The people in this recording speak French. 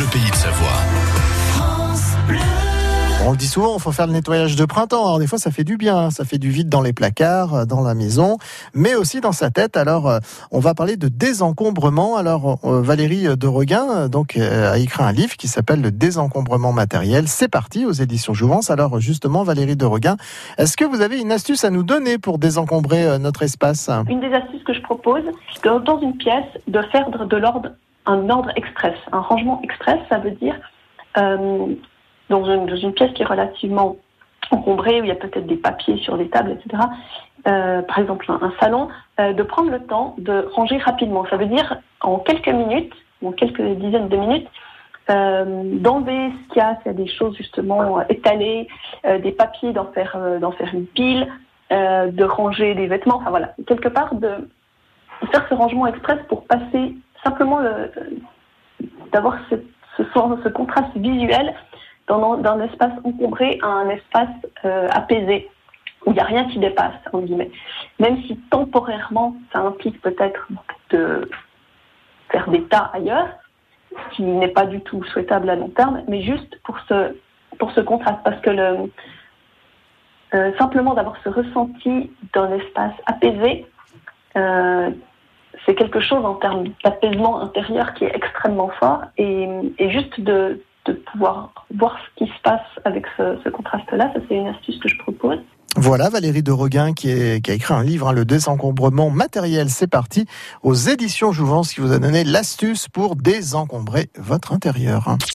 Bleu Pays de Savoie. On le dit souvent, il faut faire le nettoyage de printemps. Alors des fois, ça fait du bien, ça fait du vide dans les placards, euh, dans la maison, mais aussi dans sa tête. Alors, euh, on va parler de désencombrement. Alors, euh, Valérie de Reguin donc a écrit un livre qui s'appelle Le désencombrement matériel. C'est parti aux éditions Jouvence. Alors justement, Valérie de Reguin, est-ce que vous avez une astuce à nous donner pour désencombrer notre espace? Une des astuces que je propose, c'est dans une pièce de faire de l'ordre un ordre express, un rangement express. Ça veut dire euh, dans une, pièce qui est relativement encombrée, où il y a peut-être des papiers sur les tables, etc., euh, par exemple un, salon, euh, de prendre le temps de ranger rapidement. Ça veut dire en quelques minutes, en quelques dizaines de minutes, d'enlever ce qu'il y a, s'il y a des choses justement étalées, des papiers, d'en faire, d'en faire une pile, de ranger des vêtements, enfin voilà, quelque part de faire ce rangement express pour passer simplement d'avoir ce, contraste visuel d'un espace encombré à un espace euh, apaisé, où il n'y a rien qui dépasse, en guillemets. Même si temporairement, ça implique peut-être de faire des tas ailleurs, ce qui n'est pas du tout souhaitable à long terme, mais juste pour ce, pour ce contraste, parce que euh, simplement d'avoir ce ressenti d'un espace apaisé, euh, c'est quelque chose en termes d'apaisement intérieur qui est extrêmement fort, et, juste de, de pouvoir voir ce qui se passe avec ce, contraste-là. Ça, c'est une astuce que je propose. Voilà Valérie de Reguin qui, a écrit un livre, hein, Le désencombrement matériel. C'est parti aux éditions Jouvence qui vous a donné l'astuce pour désencombrer votre intérieur.